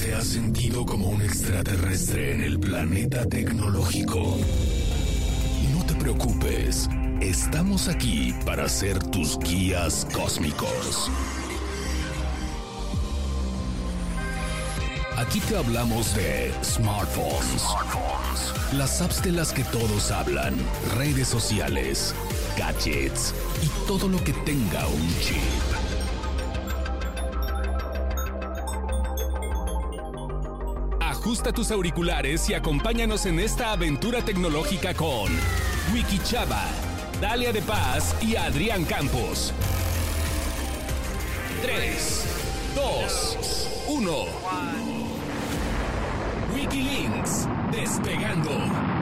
te has sentido como un extraterrestre en el planeta tecnológico? No te preocupes, estamos aquí para ser tus guías cósmicos. Aquí te hablamos de smartphones, las apps de las que todos hablan, redes sociales, gadgets y todo lo que tenga un chip. Ajusta tus auriculares y acompáñanos en esta aventura tecnológica con Wiki Chava, Dalia de Paz y Adrián Campos. 3, 2, 1. Wikilinks, despegando.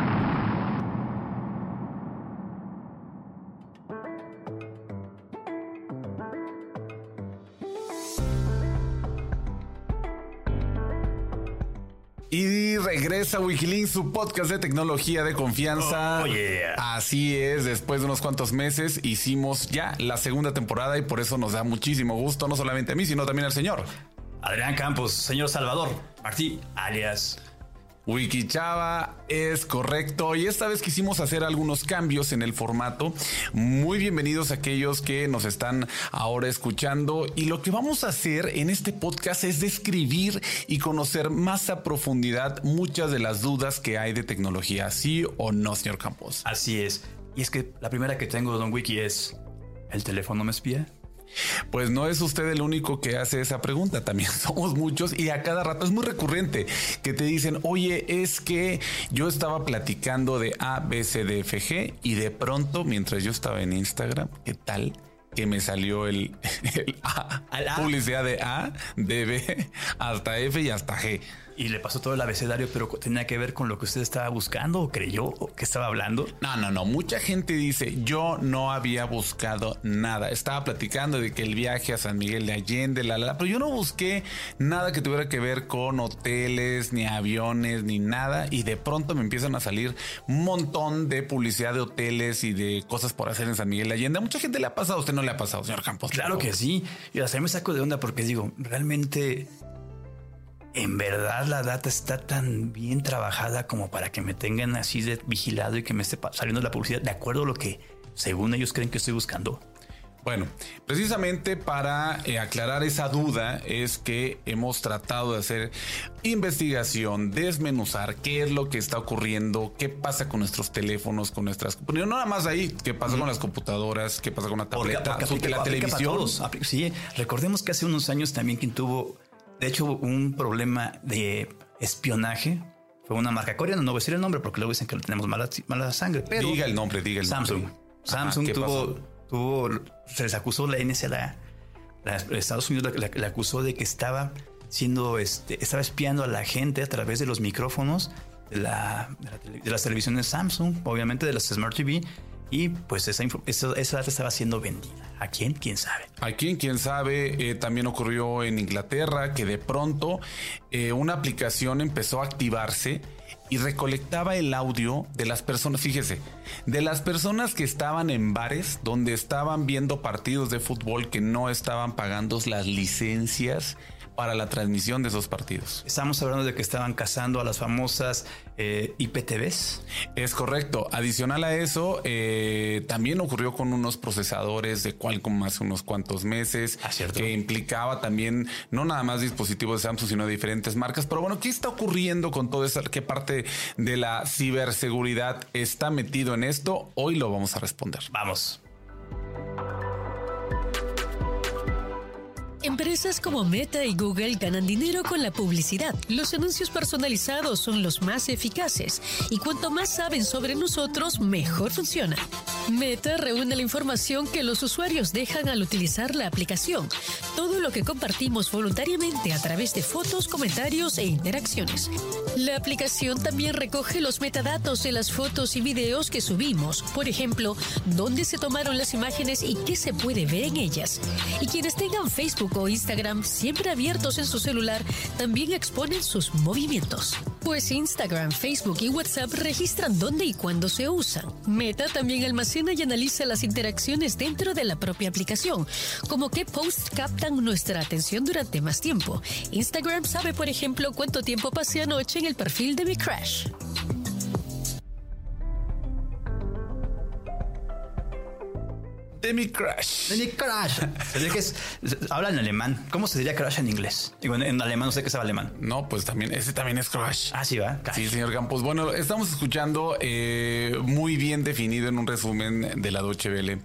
Y regresa Wikilinks, su podcast de tecnología de confianza. Oh, yeah. Así es, después de unos cuantos meses hicimos ya la segunda temporada y por eso nos da muchísimo gusto, no solamente a mí, sino también al señor. Adrián Campos, señor Salvador, Martí, alias. Wikichava es correcto y esta vez quisimos hacer algunos cambios en el formato. Muy bienvenidos a aquellos que nos están ahora escuchando y lo que vamos a hacer en este podcast es describir y conocer más a profundidad muchas de las dudas que hay de tecnología, sí o no, señor Campos. Así es. Y es que la primera que tengo, Don Wiki, es: ¿el teléfono me espía? Pues no es usted el único que hace esa pregunta, también somos muchos y a cada rato es muy recurrente que te dicen, oye, es que yo estaba platicando de A, B, C, D, F, G y de pronto, mientras yo estaba en Instagram, ¿qué tal? Que me salió el, el A, Al A. publicidad de A, de B, hasta F y hasta G. Y le pasó todo el abecedario, pero tenía que ver con lo que usted estaba buscando o creyó o que estaba hablando. No, no, no. Mucha gente dice, yo no había buscado nada. Estaba platicando de que el viaje a San Miguel de Allende, la, la, la, pero yo no busqué nada que tuviera que ver con hoteles, ni aviones, ni nada. Y de pronto me empiezan a salir un montón de publicidad de hoteles y de cosas por hacer en San Miguel de Allende. A mucha gente le ha pasado. A usted no le ha pasado, señor Campos. Claro que sí. Y hasta me saco de onda porque digo, realmente, en verdad la data está tan bien trabajada como para que me tengan así de vigilado y que me esté saliendo la publicidad de acuerdo a lo que según ellos creen que estoy buscando. Bueno, precisamente para eh, aclarar esa duda es que hemos tratado de hacer investigación, desmenuzar qué es lo que está ocurriendo, qué pasa con nuestros teléfonos, con nuestras... No nada más ahí, qué pasa con las computadoras, qué pasa con la Porque- tableta, porque su- aplica- la aplica televisión. todos. Sí, recordemos que hace unos años también quien tuvo, de hecho, un problema de espionaje fue una marca coreana. No voy a decir el nombre porque luego dicen que tenemos mala, mala sangre, pero Diga el nombre, diga el Samsung. nombre. Samsung ¿qué tuvo, pasó? Tuvo, se les acusó la NSA, la, Estados Unidos la, acusó de que estaba siendo, este, estaba espiando a la gente a través de los micrófonos de, la, de, de las televisiones Samsung, obviamente de las Smart TV, y pues esa, esa, esa data estaba siendo vendida. ¿A quién? ¿Quién sabe? Aquí, quién sabe, eh, también ocurrió en Inglaterra que de pronto eh, una aplicación empezó a activarse y recolectaba el audio de las personas, fíjese, de las personas que estaban en bares donde estaban viendo partidos de fútbol que no estaban pagando las licencias para la transmisión de esos partidos. Estamos hablando de que estaban cazando a las famosas eh, IPTVs. Es correcto. Adicional a eso, eh, también ocurrió con unos procesadores de Qualcomm hace unos cuantos meses, Ah, que implicaba también no nada más dispositivos de Samsung, sino de diferentes marcas. Pero bueno, ¿qué está ocurriendo con todo eso? ¿Qué parte de la ciberseguridad está metido en esto? Hoy lo vamos a responder. Vamos. Empresas como Meta y Google ganan dinero con la publicidad. Los anuncios personalizados son los más eficaces y cuanto más saben sobre nosotros, mejor funciona. Meta reúne la información que los usuarios dejan al utilizar la aplicación, todo lo que compartimos voluntariamente a través de fotos, comentarios e interacciones. La aplicación también recoge los metadatos de las fotos y videos que subimos, por ejemplo, dónde se tomaron las imágenes y qué se puede ver en ellas. Y quienes tengan Facebook o Instagram siempre abiertos en su celular también exponen sus movimientos. Pues Instagram, Facebook y WhatsApp registran dónde y cuándo se usan. Meta también almacena y analiza las interacciones dentro de la propia aplicación, como qué posts captan nuestra atención durante más tiempo. Instagram sabe, por ejemplo, cuánto tiempo pasé anoche en el perfil de mi crush. De mi crush. De mi crush. que es, habla en alemán. ¿Cómo se diría crush en inglés? Digo, en, alemán no sé qué sabe alemán. No, pues también, ese también es crush. Ah, sí, va. Sí, señor Campos. Bueno, estamos escuchando eh, muy bien definido en un resumen de la Deutsche Welle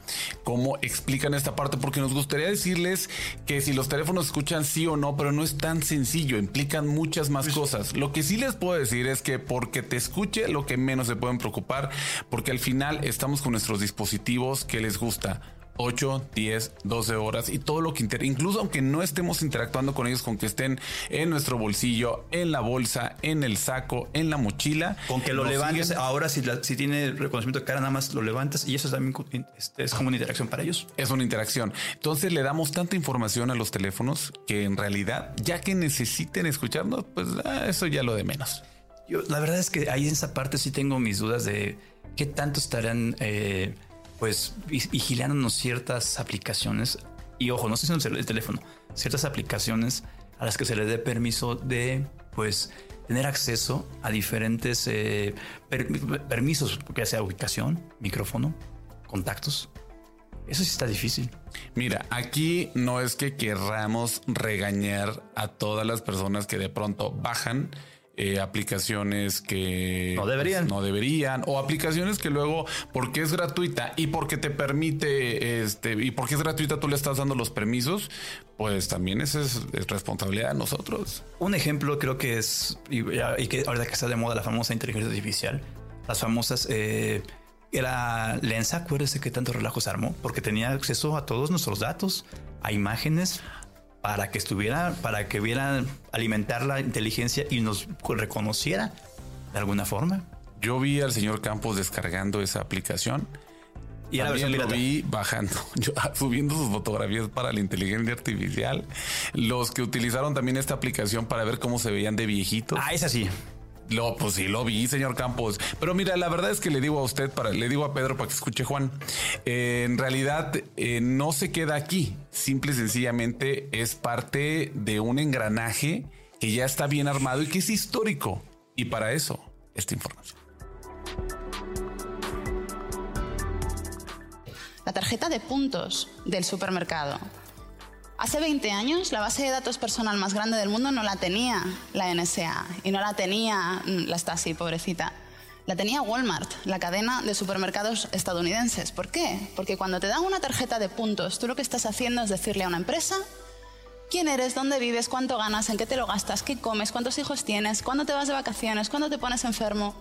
cómo explican esta parte, porque nos gustaría decirles que si los teléfonos escuchan sí o no, pero no es tan sencillo, implican muchas más pues cosas. Lo que sí les puedo decir es que porque te escuche, lo que menos se pueden preocupar, porque al final estamos con nuestros dispositivos que les gusta 8, 10, 12 horas y todo lo que inter incluso aunque no estemos interactuando con ellos, con que estén en nuestro bolsillo, en la bolsa, en el saco, en la mochila. Con que lo levantes, ahora si, si tiene reconocimiento de cara, nada más lo levantas y eso también este, es como una interacción para ellos. Es una interacción. Entonces le damos tanta información a los teléfonos que en realidad, ya que necesiten escucharnos, pues ah, eso ya lo de menos. Yo, la verdad es que ahí en esa parte sí tengo mis dudas de qué tanto estarán... Eh, pues vigilándonos ciertas aplicaciones y ojo, no sé si es el teléfono, ciertas aplicaciones a las que se le dé permiso de pues tener acceso a diferentes eh, permisos, ya sea ubicación, micrófono, contactos. Eso sí está difícil. Mira, aquí no es que querramos regañar a todas las personas que de pronto bajan eh, aplicaciones que no deberían. Pues, no deberían o aplicaciones que luego porque es gratuita y porque te permite este y porque es gratuita tú le estás dando los permisos pues también esa es, responsabilidad de nosotros un ejemplo creo que es y, que ahora que está de moda la famosa inteligencia artificial las famosas eh, era Lensa, acuérdese que tanto relajo se armó porque tenía acceso a todos nuestros datos, a imágenes, para que estuviera, para que viera alimentar la inteligencia y nos reconociera de alguna forma. Yo vi al señor Campos descargando esa aplicación. Y ahora lo vi bajando, subiendo sus fotografías para la inteligencia artificial. Los que utilizaron también esta aplicación para ver cómo se veían de viejitos. Ah, es así. Lo, pues sí, lo vi, señor Campos. Pero mira, la verdad es que le digo a usted, para, le digo a Pedro para que escuche Juan, eh, en realidad eh, no se queda aquí. Simple y sencillamente es parte de un engranaje que ya está bien armado y que es histórico. Y para eso, esta información. La tarjeta de puntos del supermercado Hace 20 años la base de datos personal más grande del mundo no la tenía la NSA y no la tenía mm, la Stasi, pobrecita. La tenía Walmart, la cadena de supermercados estadounidenses. ¿Por qué? Porque cuando te dan una tarjeta de puntos, tú lo que estás haciendo es decirle a una empresa quién eres, dónde vives, cuánto ganas, en qué te lo gastas, qué comes, cuántos hijos tienes, cuándo te vas de vacaciones, cuándo te pones enfermo.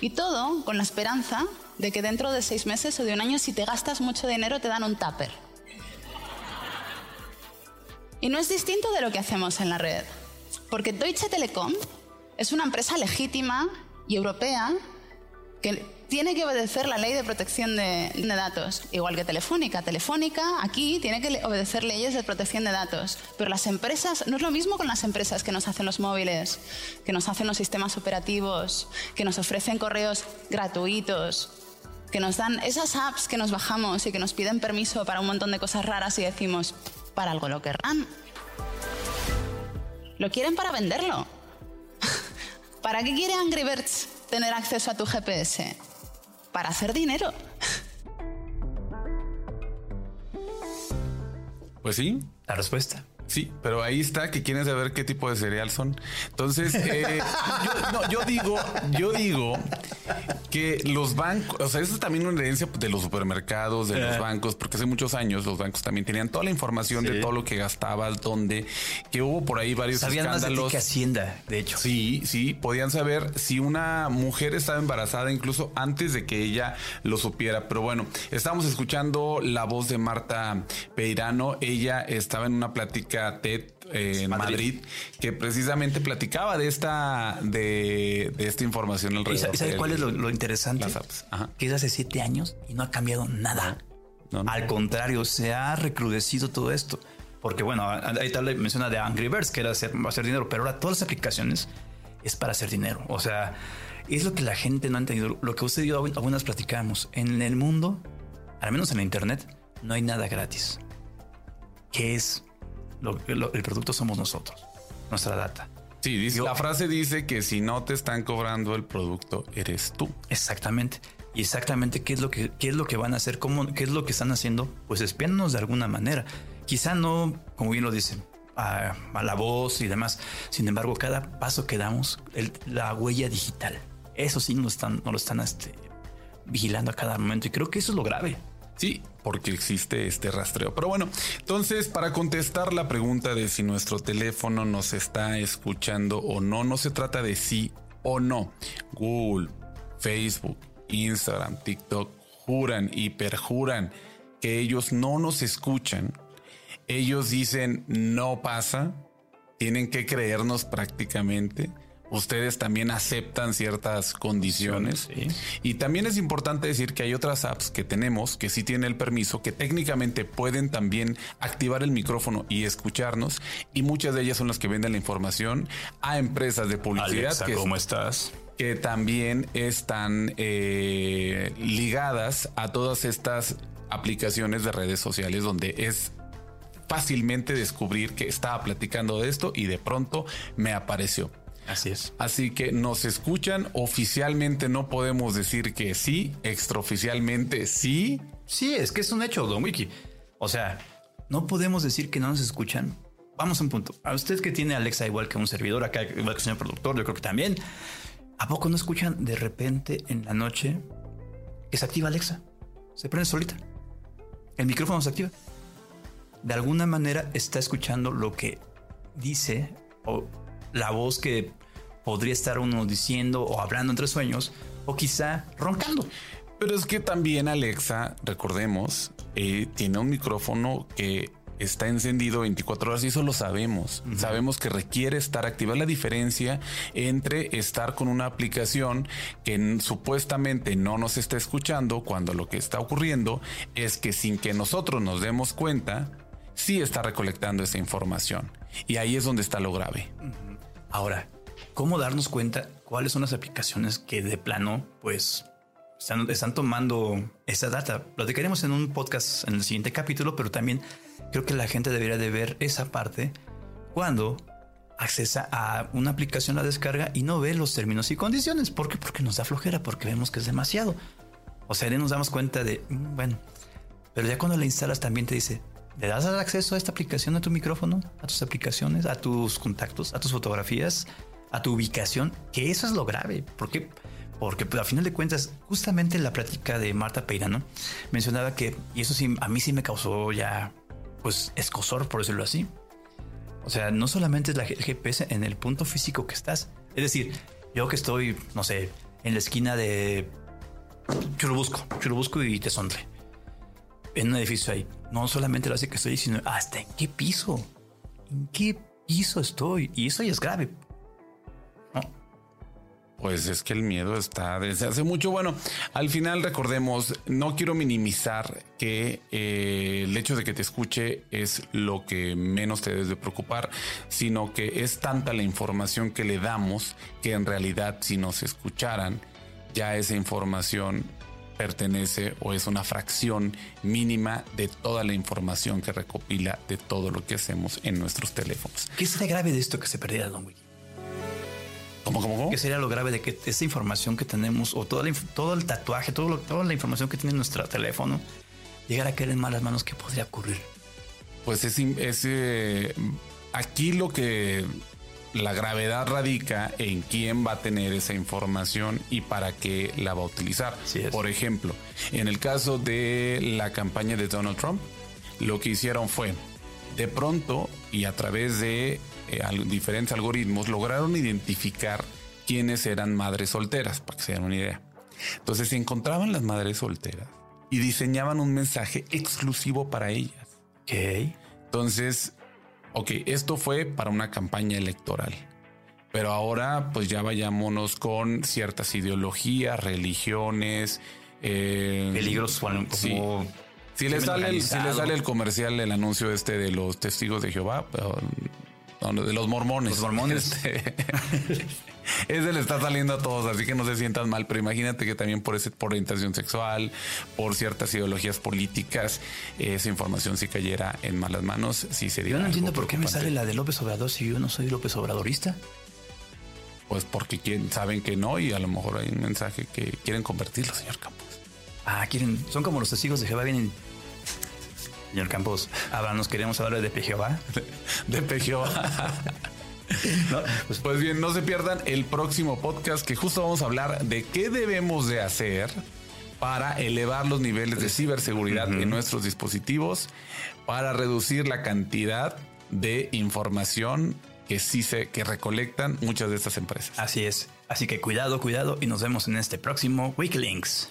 Y todo con la esperanza de que dentro de seis meses o de un año, si te gastas mucho dinero, te dan un tupper. Y no es distinto de lo que hacemos en la red, porque Deutsche Telekom es una empresa legítima y europea que tiene que obedecer la ley de protección de, datos, igual que Telefónica. Telefónica aquí tiene que obedecer leyes de protección de datos, pero las empresas, no es lo mismo con las empresas que nos hacen los móviles, que nos hacen los sistemas operativos, que nos ofrecen correos gratuitos, que nos dan esas apps que nos bajamos y que nos piden permiso para un montón de cosas raras y decimos, para algo lo querrán. Lo quieren para venderlo. ¿Para qué quiere Angry Birds tener acceso a tu GPS? Para hacer dinero. Pues sí. La respuesta. Sí, pero ahí está que quieren saber qué tipo de cereal son. Entonces, eh, yo, digo, yo digo que los bancos, o sea, eso es también una herencia de los supermercados, de los eh. bancos, porque hace muchos años los bancos también tenían toda la información de todo lo que gastabas, dónde, que hubo por ahí varios Sabían escándalos. Más de que Hacienda, de hecho. Sí, sí, podían saber si una mujer estaba embarazada incluso antes de que ella lo supiera. Pero bueno, estábamos escuchando la voz de Marta Peirano. Ella estaba en una plática TED eh, en Madrid. que precisamente platicaba de esta, de, esta información alrededor. ¿Y sabe cuál es lo, interesante? Que es hace siete años y no ha cambiado nada. Al contrario, se ha recrudecido todo esto. Porque bueno, ahí tal menciona de Angry Birds, que era hacer, hacer dinero, pero ahora todas las aplicaciones es para hacer dinero. O sea, es lo que la gente no ha entendido. Lo que usted y yo algunas platicamos. En el mundo, al menos en la internet, no hay nada gratis. ¿Qué es? El producto somos nosotros, nuestra data. Sí, dice, la frase dice que si no te están cobrando el producto, eres tú. Exactamente. Y exactamente qué es lo que, qué es lo que van a hacer, cómo, qué es lo que están haciendo, pues espiándonos de alguna manera. Quizá no, como bien lo dicen, a, la voz y demás. Sin embargo, cada paso que damos, la huella digital, eso sí nos están, nos lo están este, vigilando a cada momento. Y creo que eso es lo grave. Sí, porque existe este rastreo. Pero bueno, entonces para contestar la pregunta de si nuestro teléfono nos está escuchando o no, no se trata de sí o no. Google, Facebook, Instagram, TikTok juran y perjuran que ellos no nos escuchan. Ellos dicen no pasa, tienen que creernos prácticamente ustedes también aceptan ciertas condiciones. Y también es importante decir que hay otras apps que tenemos que sí tienen el permiso, que técnicamente pueden también activar el micrófono y escucharnos. Y muchas de ellas son las que venden la información a empresas de publicidad. Alexa, ¿cómo estás? Que también están eh, ligadas a todas estas aplicaciones de redes sociales donde es fácilmente descubrir que estaba platicando de esto y de pronto me apareció. Así es. Así que nos escuchan. Oficialmente no podemos decir que sí, extraoficialmente sí. Sí, es que es un hecho, Don Wiki. O sea, no podemos decir que no nos escuchan. Vamos a un punto. A usted que tiene Alexa igual que un servidor, acá igual que un señor productor, yo creo que también. ¿A poco no escuchan de repente en la noche que se activa Alexa? Se prende solita. El micrófono se activa. De alguna manera está escuchando lo que dice o la voz que podría estar uno diciendo o hablando entre sueños o quizá roncando. Pero es que también Alexa, recordemos, eh, tiene un micrófono que está encendido 24 horas y eso lo sabemos. Sabemos que requiere estar activa. La diferencia entre estar con una aplicación que supuestamente no nos está escuchando cuando lo que está ocurriendo es que sin que nosotros nos demos cuenta, sí está recolectando esa información. Y ahí es donde está lo grave. Ahora, ¿cómo darnos cuenta cuáles son las aplicaciones que de plano, pues, están, tomando esa data? Lo queremos en un podcast en el siguiente capítulo, pero también creo que la gente debería de ver esa parte cuando accesa a una aplicación, la descarga y no ve los términos y condiciones. ¿Por qué? Porque nos da flojera, porque vemos que es demasiado. O sea, ya nos damos cuenta de, mm, bueno, pero ya cuando la instalas también te dice, le das acceso a esta aplicación a tu micrófono, a tus aplicaciones, a tus contactos, a tus fotografías, a tu ubicación, que eso es lo grave. ¿Por qué? Porque pues, a final de cuentas, justamente en la plática de Marta Peirano, mencionaba que, y eso sí, a mí sí me causó ya, pues, escosor, por decirlo así. O sea, no solamente es la, GPS en el punto físico que estás. Es decir, yo que estoy, no sé, en la esquina de Churubusco, Churubusco y Tezontle en un edificio ahí. No solamente lo hace que estoy, sino hasta en qué piso. ¿En qué piso estoy? Y eso ya es grave. Pues es que el miedo está desde hace mucho. Bueno, al final recordemos, no quiero minimizar que eh, el hecho de que te escuche es lo que menos te debes de preocupar, sino que es tanta la información que le damos que en realidad si nos escucharan, ya esa información pertenece o es una fracción mínima de toda la información que recopila de todo lo que hacemos en nuestros teléfonos. ¿Qué sería grave de esto que se perdiera, Don Wiki? ¿Cómo, cómo, cómo? ¿Qué sería lo grave de que esa información que tenemos o todo el tatuaje, todo toda la información que tiene nuestro teléfono llegara a caer en malas manos? ¿Qué podría ocurrir? Pues es, es eh, aquí lo que la gravedad radica en quién va a tener esa información y para qué la va a utilizar. Por ejemplo, en el caso de la campaña de Donald Trump, lo que hicieron fue, de pronto y a través de eh, diferentes algoritmos, lograron identificar quiénes eran madres solteras, para que se den una idea. Entonces se encontraban las madres solteras y diseñaban un mensaje exclusivo para ellas. Ok. Entonces ok, esto fue para una campaña electoral. Pero ahora, pues ya vayámonos con ciertas ideologías, religiones. Eh, Peligros como. Si le, sale el, si le sale el comercial, el anuncio este de los testigos de Jehová, no, de los mormones. Los mormones. Este, ese le está saliendo a todos, así que no se sientan mal, pero imagínate que también por ese, por orientación sexual, por ciertas ideologías políticas, esa información si cayera en malas manos, sí sería. Yo no entiendo por qué me sale la de López Obrador si yo no soy López Obradorista. Pues porque quieren, saben que no, y a lo mejor hay un mensaje que quieren convertirlo, señor Campos. Ah, quieren, son como los testigos de Jehová vienen. Señor Campos, ahora nos queremos hablar de Jehová. De PGO. No, pues, Pues bien, no se pierdan el próximo podcast que justo vamos a hablar de qué debemos de hacer para elevar los niveles de ciberseguridad en nuestros dispositivos, para reducir la cantidad de información que sí se que recolectan muchas de estas empresas. así es. Así que cuidado, cuidado y nos vemos en este próximo Wikilinks.